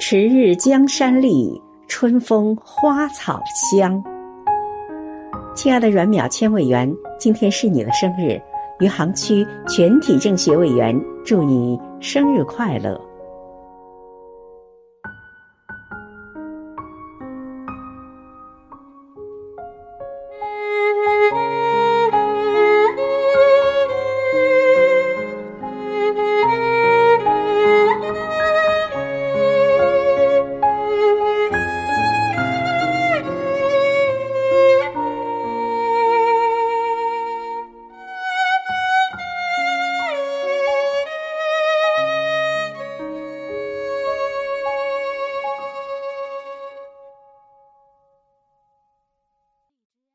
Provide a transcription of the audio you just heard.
迟日江山丽，春风花草香。亲爱的阮淼千委员，今天是你的生日，余杭区全体政协委员，祝你生日快乐。